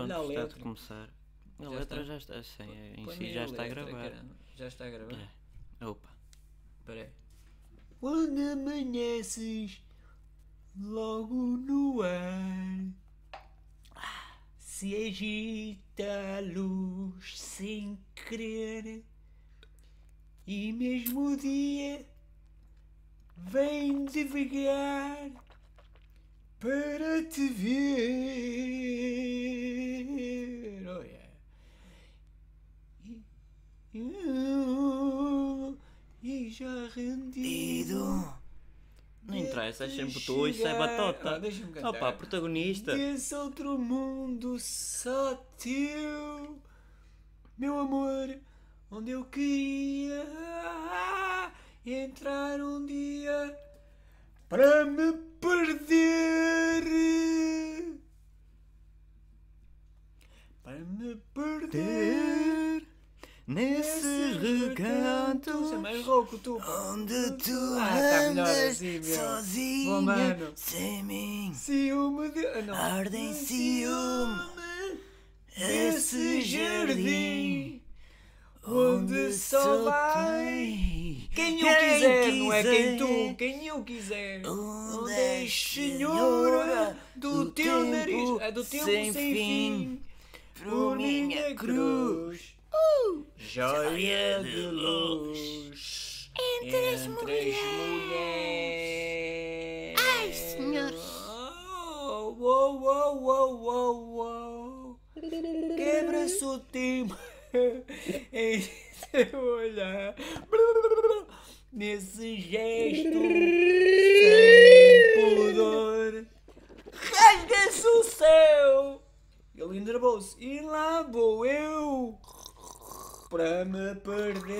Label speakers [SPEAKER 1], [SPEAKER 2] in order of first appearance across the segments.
[SPEAKER 1] hora de
[SPEAKER 2] letra.
[SPEAKER 1] começar. A
[SPEAKER 2] Já
[SPEAKER 1] letra
[SPEAKER 2] está.
[SPEAKER 1] já está, sim, em
[SPEAKER 2] Põe
[SPEAKER 1] si já está a gravar.
[SPEAKER 2] caramba. Já está a gravar?
[SPEAKER 1] É. Opa.
[SPEAKER 2] Espera aí. Quando amanheces logo no ar se agita a luz sem querer e mesmo o dia vem devagar para te ver. Oh yeah. E- E já rendido.
[SPEAKER 1] Não interessa, é sempre tu, isso é batota.
[SPEAKER 2] Ah, Deixa-me cantar.
[SPEAKER 1] Opa, protagonista.
[SPEAKER 2] Desse outro mundo só teu, meu amor, onde eu queria entrar um dia para me perder. Para me perder
[SPEAKER 1] Nesses recantos
[SPEAKER 2] É mais rouco, tu.
[SPEAKER 1] onde tu
[SPEAKER 2] Ah, tá melhor
[SPEAKER 1] andas
[SPEAKER 2] assim, meu.
[SPEAKER 1] sozinha,
[SPEAKER 2] Bom, mano.
[SPEAKER 1] sem mim.
[SPEAKER 2] Ciúme de. Ah, não.
[SPEAKER 1] Arde em ciúme
[SPEAKER 2] Esse jardim onde só vai quem eu quiser, não é quem tu, quem eu quiser.
[SPEAKER 1] Onde
[SPEAKER 2] és senhora do teu nariz, é do teu sem, fim,
[SPEAKER 1] por minha cruz.
[SPEAKER 2] Joia de luz entre as mulheres. Ai,
[SPEAKER 3] senhor.
[SPEAKER 2] Oh, oh, oh, oh, oh, oh. Quebra-se o tempo em seu olhar. Nesse gesto sem pudor. Rasga-se o céu. Ele enervou-se. E lá vou eu para me perder.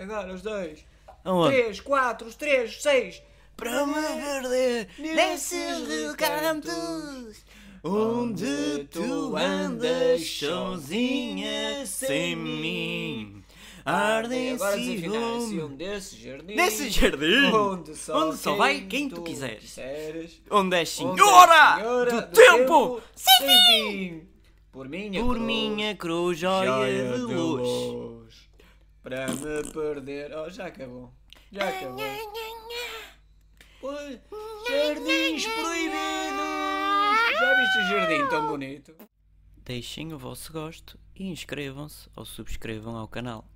[SPEAKER 2] Agora os dois.
[SPEAKER 1] Aonde?
[SPEAKER 2] Três, quatro, os três, seis.
[SPEAKER 1] Para me perder
[SPEAKER 2] Nesses recantos onde tu andas sozinha sem mim.
[SPEAKER 1] Arde em
[SPEAKER 2] Agora desafinar ciúme. desse jardim.
[SPEAKER 1] Nesse jardim
[SPEAKER 2] Onde só,
[SPEAKER 1] onde só vai quem tu quiseres.
[SPEAKER 2] quiseres.
[SPEAKER 1] Onde és
[SPEAKER 2] Onde
[SPEAKER 1] senhora,
[SPEAKER 2] é senhora
[SPEAKER 1] do, tempo,
[SPEAKER 2] sem fim. Por minha
[SPEAKER 1] por
[SPEAKER 2] cruz,
[SPEAKER 1] minha cruz, joia, de luz.
[SPEAKER 2] luz. Para me perder. Oh, já acabou. Já acabou. Pois, jardins proibidos. Já viste o jardim tão bonito?
[SPEAKER 1] Deixem o vosso gosto e inscrevam-se ou subscrevam ao canal.